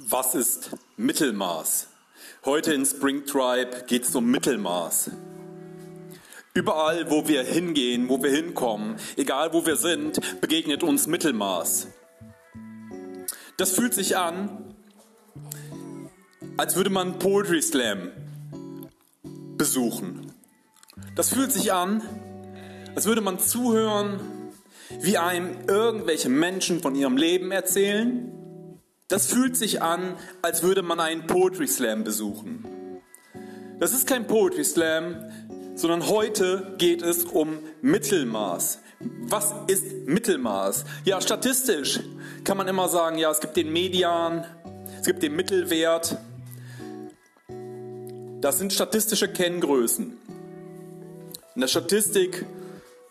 Was ist Mittelmaß? Heute in Spring Tribe geht es um Mittelmaß. Überall, wo wir hingehen, wo wir hinkommen, egal wo wir sind, begegnet uns Mittelmaß. Das fühlt sich an, als würde man Poetry Slam besuchen. Das fühlt sich an, als würde man zuhören, wie einem irgendwelche Menschen von ihrem Leben erzählen das fühlt sich an, als würde man einen Poetry Slam besuchen. Das ist kein Poetry Slam, sondern heute geht es um Mittelmaß. Was ist Mittelmaß? Ja, statistisch kann man immer sagen, ja, es gibt den Median, es gibt den Mittelwert. Das sind statistische Kenngrößen. In der Statistik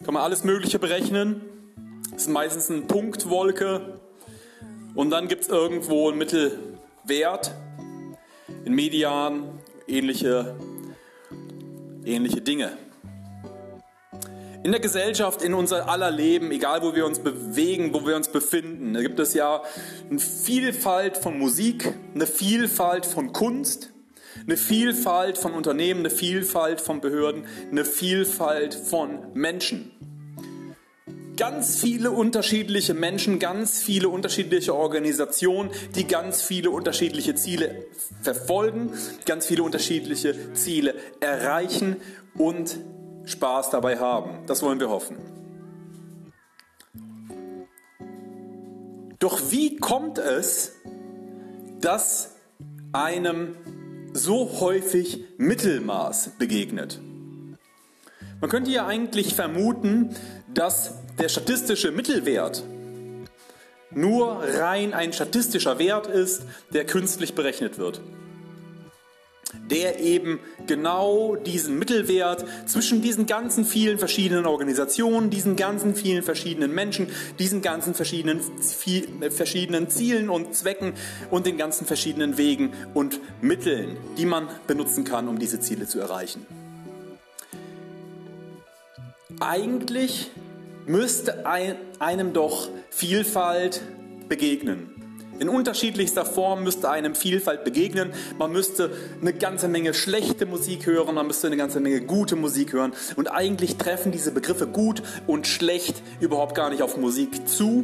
kann man alles Mögliche berechnen. Es ist meistens eine Punktwolke. Und dann gibt es irgendwo einen Mittelwert, in Median, ähnliche, ähnliche Dinge. In der Gesellschaft, in unser aller Leben, egal wo wir uns bewegen, wo wir uns befinden, da gibt es ja eine Vielfalt von Musik, eine Vielfalt von Kunst, eine Vielfalt von Unternehmen, eine Vielfalt von Behörden, eine Vielfalt von Menschen ganz viele unterschiedliche Menschen, ganz viele unterschiedliche Organisationen, die ganz viele unterschiedliche Ziele verfolgen, ganz viele unterschiedliche Ziele erreichen und Spaß dabei haben. Das wollen wir hoffen. Doch wie kommt es, dass einem so häufig Mittelmaß begegnet? Man könnte ja eigentlich vermuten, dass der statistische Mittelwert nur rein ein statistischer Wert ist, der künstlich berechnet wird. Der eben genau diesen Mittelwert zwischen diesen ganzen vielen verschiedenen Organisationen, diesen ganzen vielen verschiedenen Menschen, diesen ganzen verschiedenen, verschiedenen Zielen und Zwecken und den ganzen verschiedenen Wegen und Mitteln, die man benutzen kann, um diese Ziele zu erreichen. Eigentlich müsste einem doch Vielfalt begegnen. In unterschiedlichster Form müsste einem Vielfalt begegnen. Man müsste eine ganze Menge schlechte Musik hören, man müsste eine ganze Menge gute Musik hören. Und eigentlich treffen diese Begriffe gut und schlecht überhaupt gar nicht auf Musik zu,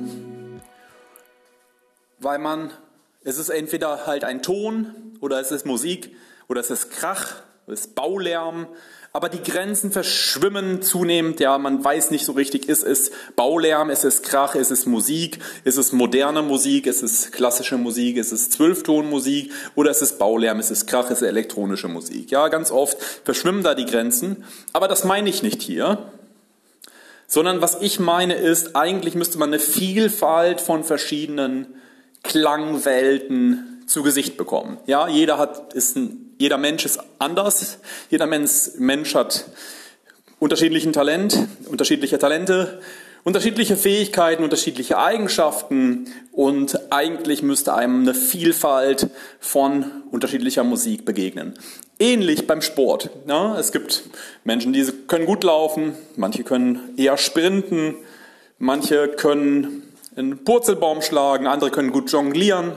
weil man, es ist entweder halt ein Ton oder es ist Musik oder es ist Krach, es ist Baulärm, aber die Grenzen verschwimmen zunehmend. Ja, man weiß nicht so richtig, ist es Baulärm, ist es Krach, ist es Musik, ist es moderne Musik, ist es klassische Musik, ist es Zwölftonmusik oder ist es Baulärm, ist es Krach, ist es elektronische Musik. Ja, ganz oft verschwimmen da die Grenzen. Aber das meine ich nicht hier. Sondern was ich meine ist, eigentlich müsste man eine Vielfalt von verschiedenen Klangwelten zu Gesicht bekommen. Ja, jeder hat, ist ein jeder Mensch ist anders. Jeder Mensch hat unterschiedlichen Talent, unterschiedliche Talente, unterschiedliche Fähigkeiten, unterschiedliche Eigenschaften und eigentlich müsste einem eine Vielfalt von unterschiedlicher Musik begegnen. Ähnlich beim Sport. Ja, es gibt Menschen, die können gut laufen, manche können eher sprinten, manche können einen Purzelbaum schlagen, andere können gut jonglieren.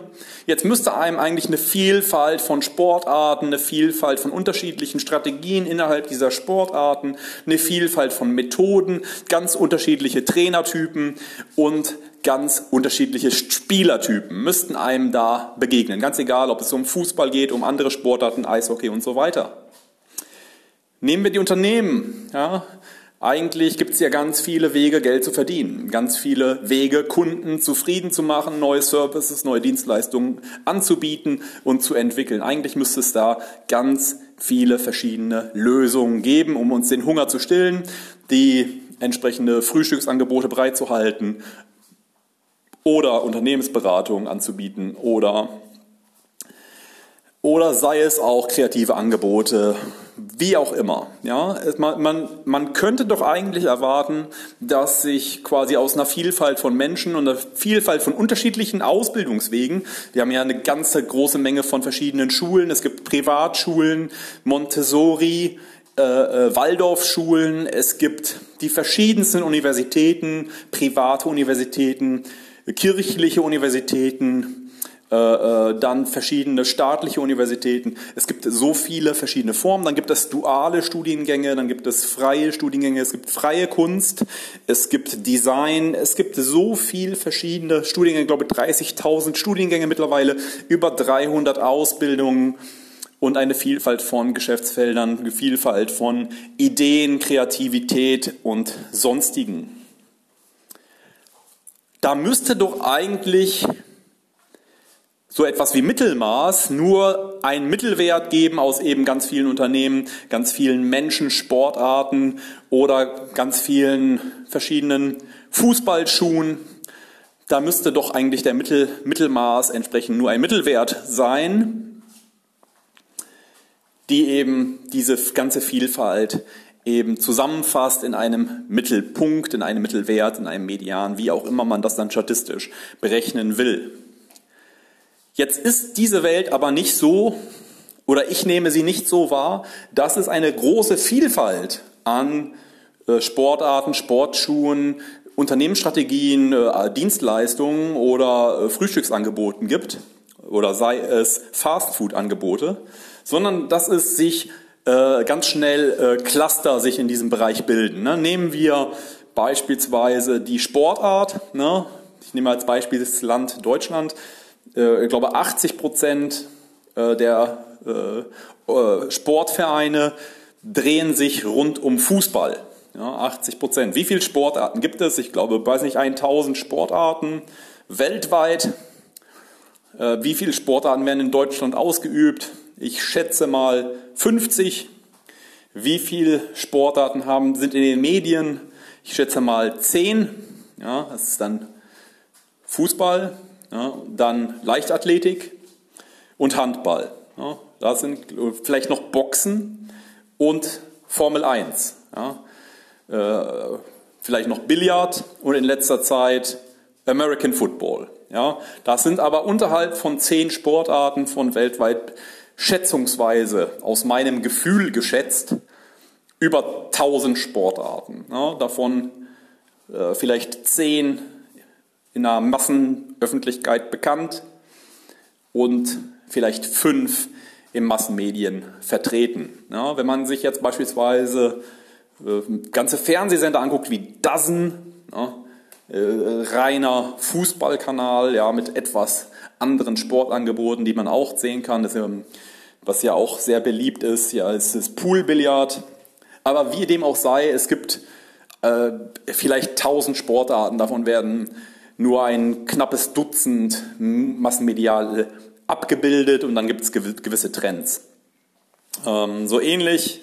Jetzt müsste einem eigentlich eine Vielfalt von Sportarten, eine Vielfalt von unterschiedlichen Strategien innerhalb dieser Sportarten, eine Vielfalt von Methoden, ganz unterschiedliche Trainertypen und ganz unterschiedliche Spielertypen müssten einem da begegnen. Ganz egal, ob es um Fußball geht, um andere Sportarten, Eishockey und so weiter. Nehmen wir die Unternehmen. Ja, eigentlich gibt es ja ganz viele Wege, Geld zu verdienen, ganz viele Wege, Kunden zufrieden zu machen, neue Services, neue Dienstleistungen anzubieten und zu entwickeln. Eigentlich müsste es da ganz viele verschiedene Lösungen geben, um uns den Hunger zu stillen, die entsprechende Frühstücksangebote bereitzuhalten oder Unternehmensberatungen anzubieten oder oder sei es auch kreative Angebote, wie auch immer. Ja, man, man, man könnte doch eigentlich erwarten, dass sich quasi aus einer Vielfalt von Menschen und einer Vielfalt von unterschiedlichen Ausbildungswegen, wir haben ja eine ganze große Menge von verschiedenen Schulen, es gibt Privatschulen, Montessori, äh, äh, Waldorfschulen, es gibt die verschiedensten Universitäten, private Universitäten, kirchliche Universitäten, dann verschiedene staatliche Universitäten. Es gibt so viele verschiedene Formen. Dann gibt es duale Studiengänge, dann gibt es freie Studiengänge, es gibt freie Kunst, es gibt Design, es gibt so viel verschiedene Studiengänge, ich glaube 30.000 Studiengänge mittlerweile, über 300 Ausbildungen und eine Vielfalt von Geschäftsfeldern, eine Vielfalt von Ideen, Kreativität und sonstigen. Da müsste doch eigentlich so etwas wie Mittelmaß nur einen Mittelwert geben aus eben ganz vielen Unternehmen, ganz vielen Menschen, Sportarten oder ganz vielen verschiedenen Fußballschuhen. Da müsste doch eigentlich der Mittel, Mittelmaß entsprechend nur ein Mittelwert sein, die eben diese ganze Vielfalt eben zusammenfasst in einem Mittelpunkt, in einem Mittelwert, in einem Median, wie auch immer man das dann statistisch berechnen will. Jetzt ist diese Welt aber nicht so, oder ich nehme sie nicht so wahr, dass es eine große Vielfalt an äh, Sportarten, Sportschuhen, Unternehmensstrategien, äh, Dienstleistungen oder äh, Frühstücksangeboten gibt, oder sei es Fastfood-Angebote, sondern dass es sich ganz schnell Cluster sich in diesem Bereich bilden. Ne? Nehmen wir beispielsweise die Sportart, ne? ich nehme als Beispiel das Land Deutschland, äh, ich glaube 80 Prozent äh, der äh, Sportvereine drehen sich rund um Fußball. Ja, 80 Prozent. Wie viele Sportarten gibt es? Ich glaube, weiß nicht, 1000 Sportarten weltweit. Wie viele Sportarten werden in Deutschland ausgeübt? Ich schätze mal 50. Wie viele Sportarten haben, sind in den Medien? Ich schätze mal 10. Ja, das ist dann Fußball, ja, dann Leichtathletik und Handball. Ja, da sind vielleicht noch Boxen und Formel 1. Ja, äh, vielleicht noch Billard und in letzter Zeit American Football. Ja, das sind aber unterhalb von zehn Sportarten von weltweit schätzungsweise aus meinem Gefühl geschätzt über 1000 Sportarten. Ja, davon äh, vielleicht zehn in einer Massenöffentlichkeit bekannt und vielleicht fünf in Massenmedien vertreten. Ja, wenn man sich jetzt beispielsweise äh, ganze Fernsehsender anguckt wie Dozen, ja, äh, reiner Fußballkanal ja, mit etwas anderen Sportangeboten, die man auch sehen kann, das, was ja auch sehr beliebt ist, ja, ist das Poolbillard. Aber wie dem auch sei, es gibt äh, vielleicht tausend Sportarten, davon werden nur ein knappes Dutzend massenmedial abgebildet und dann gibt es gewisse Trends. Ähm, so ähnlich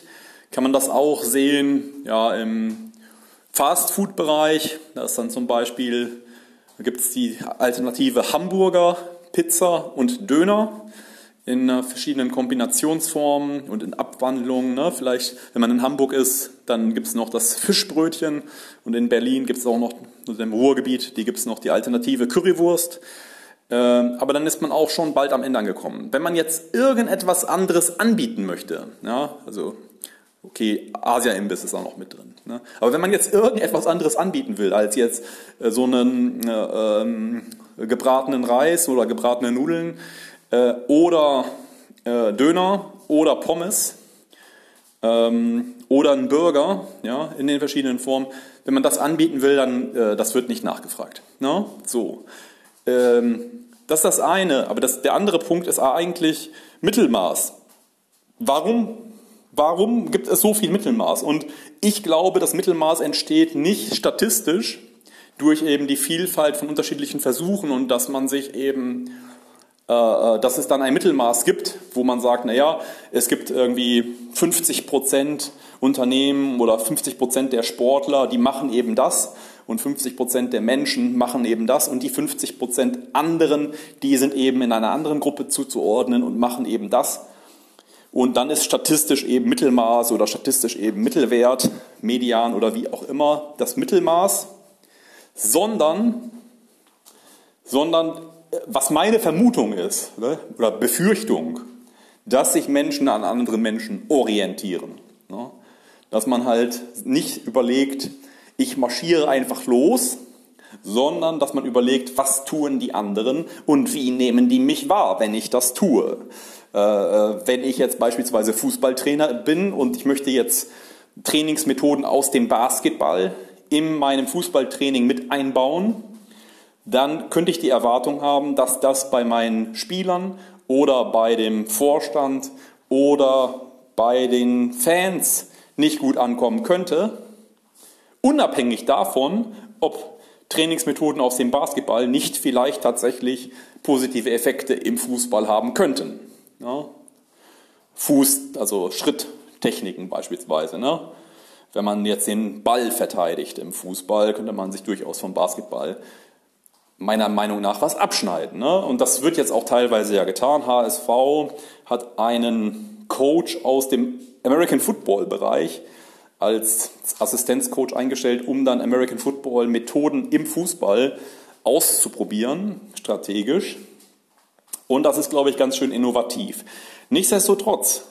kann man das auch sehen ja, im Fast-Food-Bereich. Da ist dann zum Beispiel, gibt es die Alternative Hamburger, Pizza und Döner in äh, verschiedenen Kombinationsformen und in Abwandlungen. Ne? Vielleicht, wenn man in Hamburg ist, dann gibt es noch das Fischbrötchen und in Berlin gibt es auch noch, also im Ruhrgebiet, die gibt es noch die alternative Currywurst. Ähm, aber dann ist man auch schon bald am Ende angekommen. Wenn man jetzt irgendetwas anderes anbieten möchte, ja, also okay, Asia-Imbiss ist auch noch mit drin. Ne? Aber wenn man jetzt irgendetwas anderes anbieten will, als jetzt äh, so einen äh, ähm, gebratenen Reis oder gebratene Nudeln, äh, oder äh, Döner oder Pommes ähm, oder ein Burger ja, in den verschiedenen Formen. Wenn man das anbieten will, dann äh, das wird nicht nachgefragt. Ne? So. Ähm, das ist das eine, aber das, der andere Punkt ist eigentlich Mittelmaß. Warum, warum gibt es so viel Mittelmaß? Und ich glaube, das Mittelmaß entsteht nicht statistisch durch eben die Vielfalt von unterschiedlichen Versuchen und dass man sich eben dass es dann ein Mittelmaß gibt, wo man sagt, naja, es gibt irgendwie 50 Prozent Unternehmen oder 50 Prozent der Sportler, die machen eben das und 50 Prozent der Menschen machen eben das und die 50 Prozent anderen, die sind eben in einer anderen Gruppe zuzuordnen und machen eben das. Und dann ist statistisch eben Mittelmaß oder statistisch eben Mittelwert, Median oder wie auch immer das Mittelmaß, sondern, sondern was meine Vermutung ist, ne, oder Befürchtung, dass sich Menschen an anderen Menschen orientieren. Ne? Dass man halt nicht überlegt, ich marschiere einfach los, sondern dass man überlegt, was tun die anderen und wie nehmen die mich wahr, wenn ich das tue. Äh, äh, wenn ich jetzt beispielsweise Fußballtrainer bin und ich möchte jetzt Trainingsmethoden aus dem Basketball in meinem Fußballtraining mit einbauen, dann könnte ich die Erwartung haben, dass das bei meinen Spielern oder bei dem Vorstand oder bei den Fans nicht gut ankommen könnte, unabhängig davon, ob Trainingsmethoden aus dem Basketball nicht vielleicht tatsächlich positive Effekte im Fußball haben könnten. Ja? Fuß, also Schritttechniken beispielsweise. Ne? Wenn man jetzt den Ball verteidigt im Fußball, könnte man sich durchaus vom Basketball meiner Meinung nach was abschneiden. Ne? Und das wird jetzt auch teilweise ja getan. HSV hat einen Coach aus dem American Football Bereich als Assistenzcoach eingestellt, um dann American Football Methoden im Fußball auszuprobieren, strategisch. Und das ist, glaube ich, ganz schön innovativ. Nichtsdestotrotz,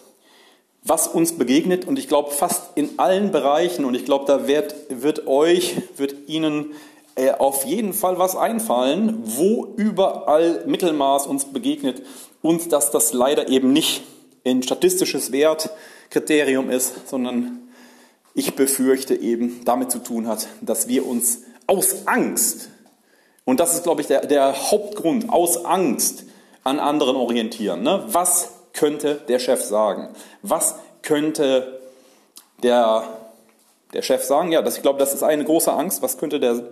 was uns begegnet, und ich glaube fast in allen Bereichen, und ich glaube, da wird, wird euch, wird Ihnen äh, auf jeden Fall was einfallen, wo überall Mittelmaß uns begegnet und dass das leider eben nicht ein statistisches Wertkriterium ist, sondern ich befürchte eben damit zu tun hat, dass wir uns aus Angst, und das ist, glaube ich, der, der Hauptgrund, aus Angst an anderen orientieren. Ne? Was könnte der Chef sagen? Was könnte der, der Chef sagen? Ja, das, ich glaube, das ist eine große Angst. Was könnte der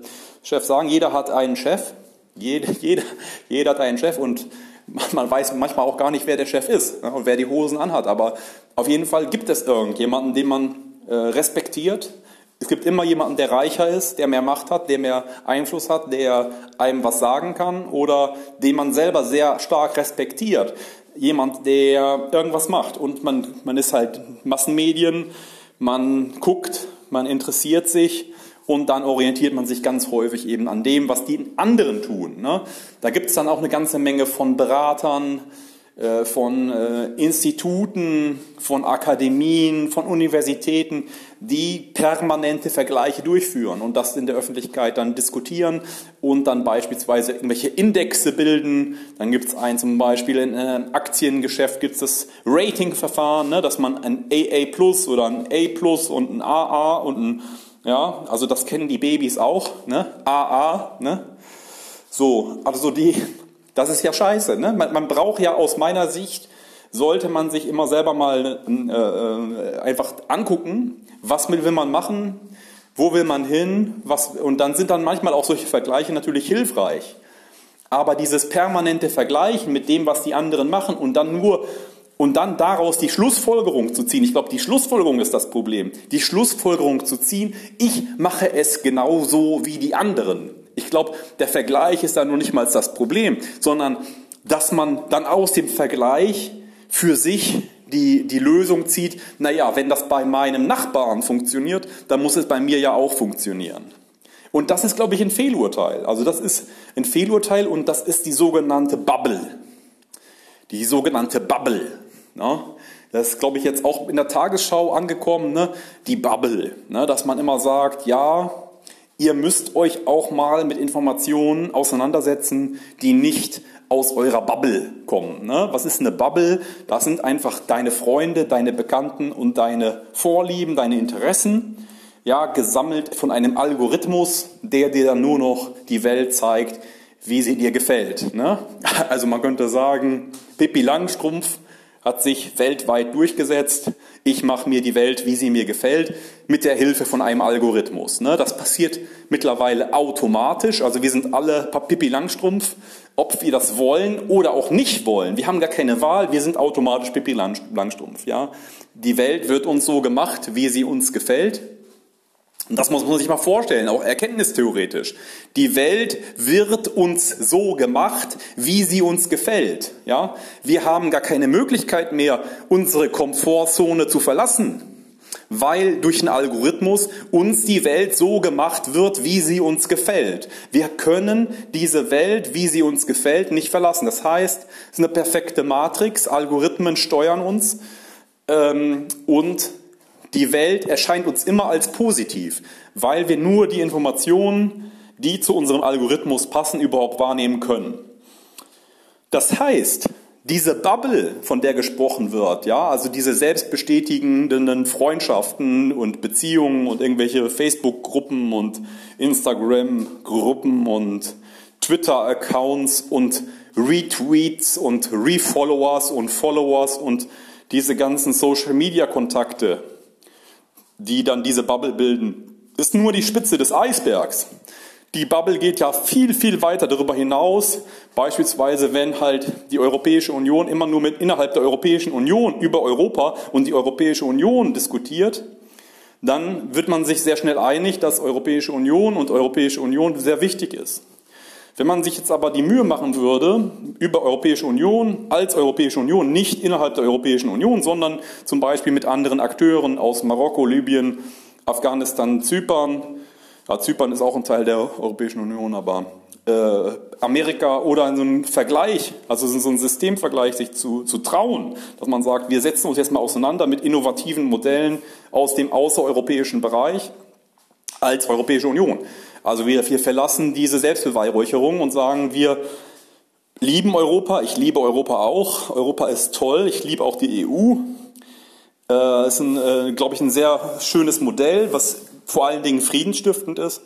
Chef sagen? Jeder hat einen Chef. Jeder, jeder, jeder hat einen Chef und man weiß manchmal auch gar nicht, wer der Chef ist ne, und wer die Hosen anhat. Aber auf jeden Fall gibt es irgendjemanden, den man äh, respektiert. Es gibt immer jemanden, der reicher ist, der mehr Macht hat, der mehr Einfluss hat, der einem was sagen kann oder den man selber sehr stark respektiert. Jemand, der irgendwas macht und man, man ist halt Massenmedien, man guckt, man interessiert sich und dann orientiert man sich ganz häufig eben an dem, was die anderen tun. Ne? Da gibt es dann auch eine ganze Menge von Beratern, von äh, Instituten, von Akademien, von Universitäten, die permanente Vergleiche durchführen und das in der Öffentlichkeit dann diskutieren und dann beispielsweise irgendwelche Indexe bilden. Dann gibt es ein zum Beispiel in einem Aktiengeschäft gibt es das Ratingverfahren, ne, dass man ein AA Plus oder ein A Plus und ein AA und ein ja, also das kennen die Babys auch, ne? AA, ne? So, also die, das ist ja scheiße, ne? Man, man braucht ja aus meiner Sicht, sollte man sich immer selber mal äh, äh, einfach angucken, was will man machen, wo will man hin, was, und dann sind dann manchmal auch solche Vergleiche natürlich hilfreich. Aber dieses permanente Vergleichen mit dem, was die anderen machen und dann nur und dann daraus die Schlussfolgerung zu ziehen. Ich glaube, die Schlussfolgerung ist das Problem. Die Schlussfolgerung zu ziehen, ich mache es genauso wie die anderen. Ich glaube, der Vergleich ist da nur nicht mal das Problem, sondern dass man dann aus dem Vergleich für sich die, die Lösung zieht, naja, wenn das bei meinem Nachbarn funktioniert, dann muss es bei mir ja auch funktionieren. Und das ist, glaube ich, ein Fehlurteil. Also das ist ein Fehlurteil und das ist die sogenannte Bubble. Die sogenannte Bubble. Ne? Das ist, glaube ich, jetzt auch in der Tagesschau angekommen, ne? die Bubble, ne? dass man immer sagt, ja, ihr müsst euch auch mal mit Informationen auseinandersetzen, die nicht aus eurer Bubble kommen. Ne? Was ist eine Bubble? Das sind einfach deine Freunde, deine Bekannten und deine Vorlieben, deine Interessen, ja, gesammelt von einem Algorithmus, der dir dann nur noch die Welt zeigt, wie sie dir gefällt. Ne? Also man könnte sagen, Pippi Langstrumpf hat sich weltweit durchgesetzt. Ich mache mir die Welt, wie sie mir gefällt, mit der Hilfe von einem Algorithmus. Ne? Das passiert mittlerweile automatisch. Also wir sind alle Pippi Langstrumpf, ob wir das wollen oder auch nicht wollen. Wir haben gar keine Wahl, wir sind automatisch Pippi Langstrumpf. Ja? Die Welt wird uns so gemacht, wie sie uns gefällt. Und das muss man sich mal vorstellen, auch erkenntnistheoretisch. Die Welt wird uns so gemacht, wie sie uns gefällt. Ja? Wir haben gar keine Möglichkeit mehr, unsere Komfortzone zu verlassen, weil durch einen Algorithmus uns die Welt so gemacht wird, wie sie uns gefällt. Wir können diese Welt, wie sie uns gefällt, nicht verlassen. Das heißt, es ist eine perfekte Matrix, Algorithmen steuern uns ähm, und die Welt erscheint uns immer als positiv, weil wir nur die Informationen, die zu unserem Algorithmus passen, überhaupt wahrnehmen können. Das heißt, diese Bubble, von der gesprochen wird, ja, also diese selbstbestätigenden Freundschaften und Beziehungen und irgendwelche Facebook-Gruppen und Instagram-Gruppen und Twitter-Accounts und Retweets und Refollowers und Followers und diese ganzen Social-Media-Kontakte, die dann diese Bubble bilden, ist nur die Spitze des Eisbergs. Die Bubble geht ja viel, viel weiter darüber hinaus. Beispielsweise, wenn halt die Europäische Union immer nur mit innerhalb der Europäischen Union über Europa und die Europäische Union diskutiert, dann wird man sich sehr schnell einig, dass Europäische Union und Europäische Union sehr wichtig ist. Wenn man sich jetzt aber die Mühe machen würde, über Europäische Union als Europäische Union, nicht innerhalb der Europäischen Union, sondern zum Beispiel mit anderen Akteuren aus Marokko, Libyen, Afghanistan, Zypern, ja, Zypern ist auch ein Teil der Europäischen Union, aber äh, Amerika oder in so einem Vergleich, also in so einem Systemvergleich sich zu, zu trauen, dass man sagt, wir setzen uns jetzt mal auseinander mit innovativen Modellen aus dem außereuropäischen Bereich als Europäische Union. Also wir, wir verlassen diese Selbstbeweihräucherung und sagen, wir lieben Europa, ich liebe Europa auch, Europa ist toll, ich liebe auch die EU. Äh, ist, ein, äh, glaube ich, ein sehr schönes Modell, was vor allen Dingen friedensstiftend ist.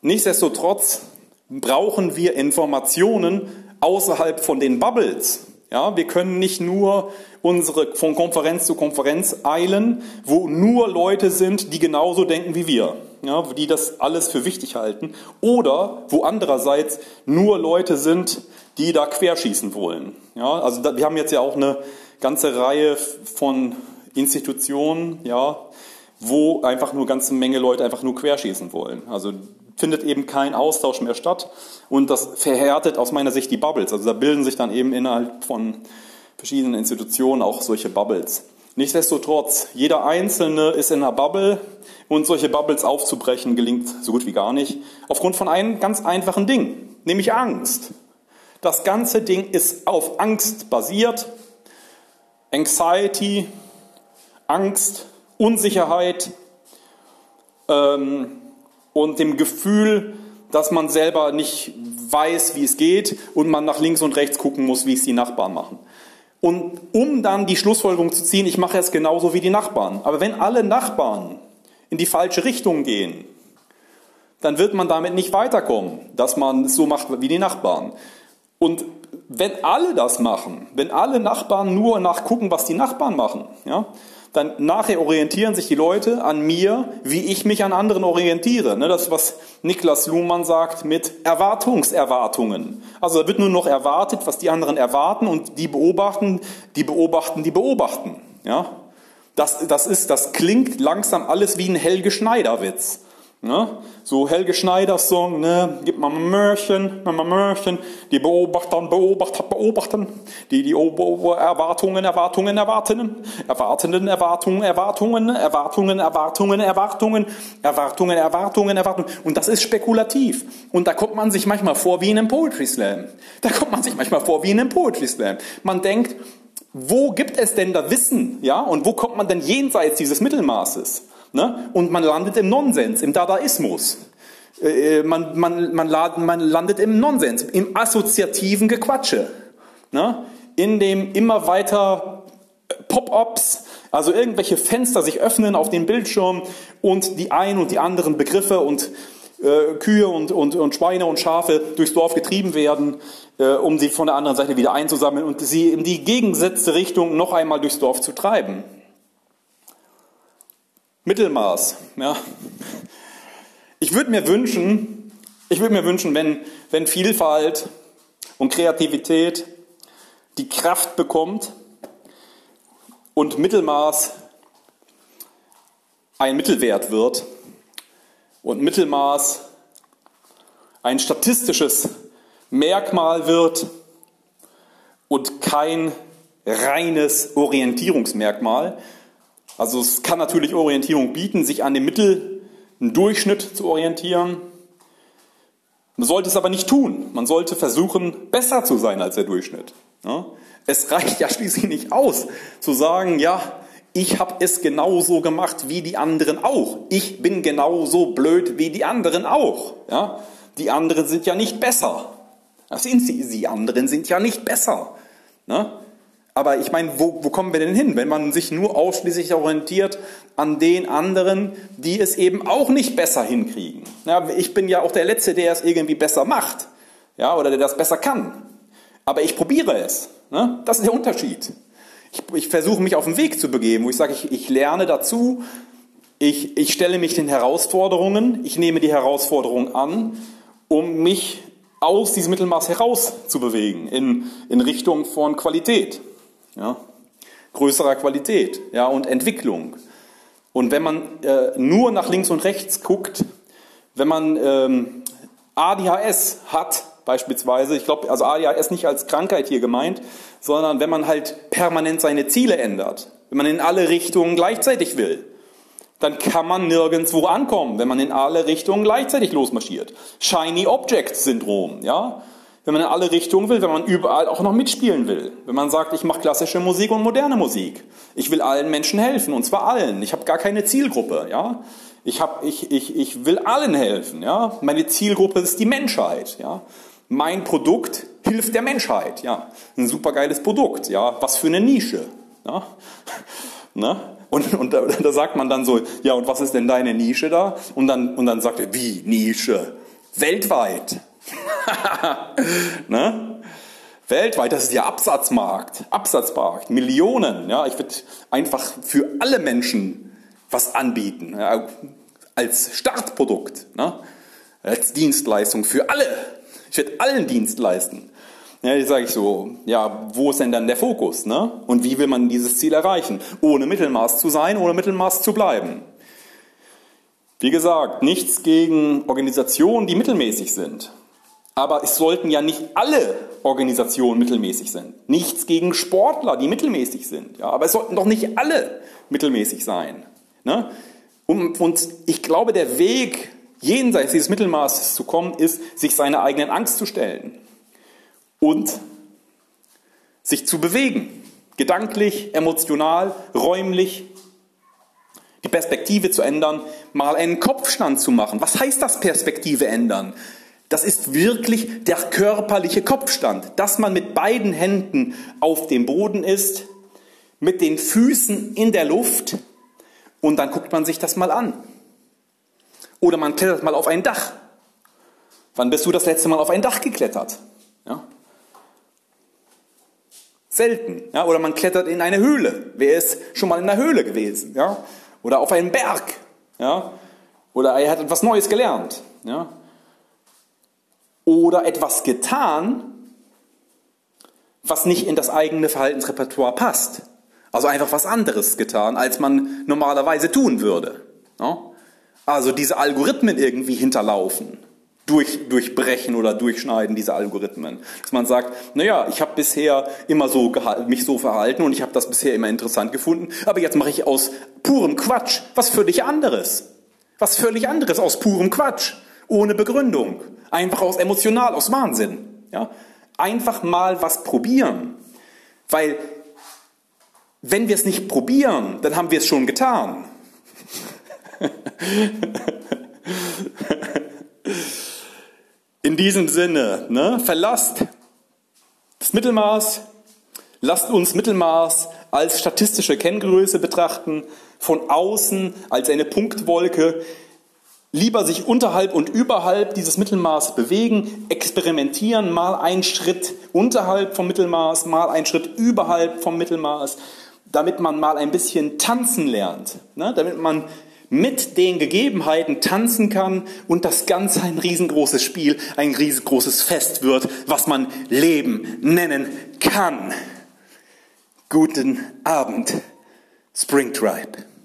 Nichtsdestotrotz brauchen wir Informationen außerhalb von den Bubbles. Ja, wir können nicht nur unsere von Konferenz zu Konferenz eilen, wo nur Leute sind, die genauso denken wie wir, ja, die das alles für wichtig halten, oder wo andererseits nur Leute sind, die da querschießen wollen. Ja, also da, wir haben jetzt ja auch eine ganze Reihe von Institutionen, ja, wo einfach nur ganze Menge Leute einfach nur querschießen wollen. Also findet eben kein Austausch mehr statt und das verhärtet aus meiner Sicht die Bubbles. Also da bilden sich dann eben innerhalb von verschiedenen Institutionen auch solche Bubbles. Nichtsdestotrotz, jeder Einzelne ist in einer Bubble und solche Bubbles aufzubrechen gelingt so gut wie gar nicht. Aufgrund von einem ganz einfachen Ding, nämlich Angst. Das ganze Ding ist auf Angst basiert. Anxiety, Angst, Unsicherheit ähm, und dem Gefühl, dass man selber nicht weiß, wie es geht und man nach links und rechts gucken muss, wie es die Nachbarn machen. Und um dann die Schlussfolgerung zu ziehen, ich mache es genauso wie die Nachbarn. Aber wenn alle Nachbarn in die falsche Richtung gehen, dann wird man damit nicht weiterkommen, dass man es so macht wie die Nachbarn. Und wenn alle das machen, wenn alle Nachbarn nur nachgucken, was die Nachbarn machen, ja, dann nachher orientieren sich die Leute an mir, wie ich mich an anderen orientiere. Ne, das, was Niklas Luhmann sagt mit Erwartungserwartungen. Also da wird nur noch erwartet, was die anderen erwarten und die beobachten, die beobachten, die beobachten. Ja? Das, das, ist, das klingt langsam alles wie ein Helge Schneider-Witz. Ne? So Helge Schneiders Song, ne? gib mal ein Mörchen, mal ein Mörchen, die Beobachter, Beobachter, beobachten, die die Erwartungen, Erwartungen, Erwartungen, Erwartenden, Erwartungen, Erwartungen, Erwartungen, Erwartungen, Erwartungen, Erwartungen, Erwartungen, Erwartungen. Und das ist spekulativ. Und da kommt man sich manchmal vor wie in einem Poetry Slam. Da kommt man sich manchmal vor wie in einem Poetry Slam. Man denkt, wo gibt es denn da Wissen? Ja? Und wo kommt man denn jenseits dieses Mittelmaßes? Ne? Und man landet im Nonsens, im Dadaismus. Äh, man, man, man, man landet im Nonsens, im assoziativen Gequatsche. Ne? In dem immer weiter Pop-ups, also irgendwelche Fenster sich öffnen auf dem Bildschirm und die ein und die anderen Begriffe und äh, Kühe und, und, und Schweine und Schafe durchs Dorf getrieben werden, äh, um sie von der anderen Seite wieder einzusammeln und sie in die gegensätzte Richtung noch einmal durchs Dorf zu treiben. Mittelmaß. Ja. Ich würde mir wünschen, ich würde mir wünschen, wenn, wenn Vielfalt und Kreativität die Kraft bekommt und Mittelmaß ein Mittelwert wird und Mittelmaß ein statistisches Merkmal wird und kein reines Orientierungsmerkmal, also es kann natürlich Orientierung bieten, sich an dem Mittel, einen Durchschnitt zu orientieren. Man sollte es aber nicht tun. Man sollte versuchen, besser zu sein als der Durchschnitt. Es reicht ja schließlich nicht aus, zu sagen, ja, ich habe es genauso gemacht wie die anderen auch. Ich bin genauso blöd wie die anderen auch. Ja? Die anderen sind ja nicht besser. Das sind sie, die anderen sind ja nicht besser. Ne? Aber ich meine, wo, wo kommen wir denn hin, wenn man sich nur ausschließlich orientiert an den anderen, die es eben auch nicht besser hinkriegen? Ja, ich bin ja auch der Letzte, der es irgendwie besser macht, ja, oder der das besser kann. Aber ich probiere es. Ne? Das ist der Unterschied. Ich, ich versuche mich auf den Weg zu begeben, wo ich sage, ich, ich lerne dazu, ich, ich stelle mich den Herausforderungen, ich nehme die Herausforderung an, um mich aus diesem Mittelmaß herauszubewegen in, in Richtung von Qualität ja, größerer Qualität ja, und Entwicklung. Und wenn man äh, nur nach links und rechts guckt, wenn man ähm, ADHS hat, beispielsweise, ich glaube, also ADHS nicht als Krankheit hier gemeint, sondern wenn man halt permanent seine Ziele ändert, wenn man in alle Richtungen gleichzeitig will, dann kann man nirgendwo ankommen, wenn man in alle Richtungen gleichzeitig losmarschiert. Shiny Object Syndrom, ja wenn man in alle Richtungen will, wenn man überall auch noch mitspielen will. Wenn man sagt, ich mache klassische Musik und moderne Musik. Ich will allen Menschen helfen, und zwar allen. Ich habe gar keine Zielgruppe. Ja? Ich, hab, ich, ich, ich will allen helfen. Ja? Meine Zielgruppe ist die Menschheit. Ja? Mein Produkt hilft der Menschheit. Ja? Ein supergeiles Produkt. Ja? Was für eine Nische. Ja? ne? Und, und da, da, sagt man dann so, ja, und was ist denn deine Nische da? Und dann, und dann sagt er, wie Nische? Weltweit. ne? Weltweit, das ist ja Absatzmarkt, Absatzmarkt, Millionen. Ja, ich würde einfach für alle Menschen was anbieten, ja, als Startprodukt, ne? als Dienstleistung für alle. Werde allen Dienst leisten. Ja, jetzt sage ich so, ja, wo ist denn dann der Fokus? Ne? Und wie will man dieses Ziel erreichen? Ohne Mittelmaß zu sein, ohne Mittelmaß zu bleiben. Wie gesagt, nichts gegen Organisationen, die mittelmäßig sind. Aber es sollten ja nicht alle Organisationen mittelmäßig sein. Nichts gegen Sportler, die mittelmäßig sind. Ja, aber es sollten doch nicht alle mittelmäßig sein. Ne? Und, und ich glaube, der Weg, jenseits dieses Mittelmaßes zu kommen, ist, sich seiner eigenen Angst zu stellen und sich zu bewegen. Gedanklich, emotional, räumlich, die Perspektive zu ändern, mal einen Kopfstand zu machen. Was heißt das Perspektive ändern? Das ist wirklich der körperliche Kopfstand, dass man mit beiden Händen auf dem Boden ist, mit den Füßen in der Luft und dann guckt man sich das mal an. Oder man klettert mal auf ein Dach. Wann bist du das letzte Mal auf ein Dach geklettert? Ja? Selten. Ja? Oder man klettert in eine Höhle. Wer ist schon mal in einer Höhle gewesen? Ja? Oder auf einen Berg. Ja? Oder er hat etwas Neues gelernt. Ja? oder etwas getan, was nicht in das eigene Verhaltensrepertoire passt. Also einfach was anderes getan, als man normalerweise tun würde. Also diese Algorithmen irgendwie hinterlaufen, durch, durchbrechen oder durchschneiden diese Algorithmen. Dass man sagt, naja, ich habe bisher immer so mich so verhalten und ich habe das bisher immer interessant gefunden, aber jetzt mache ich aus purem Quatsch was völlig anderes. Was völlig anderes aus purem Quatsch ohne Begründung, einfach aus emotional, aus Wahnsinn. Ja? Einfach mal was probieren, weil wenn wir es nicht probieren, dann haben wir es schon getan. In diesem Sinne, ne, verlasst das Mittelmaß, lasst uns Mittelmaß als statistische Kenngröße betrachten, von außen als eine Punktwolke, Lieber sich unterhalb und überhalb dieses Mittelmaß bewegen, experimentieren, mal einen Schritt unterhalb vom Mittelmaß, mal einen Schritt überhalb vom Mittelmaß, damit man mal ein bisschen tanzen lernt, ne? damit man mit den Gegebenheiten tanzen kann und das Ganze ein riesengroßes Spiel, ein riesengroßes Fest wird, was man Leben nennen kann. Guten Abend, Springtribe.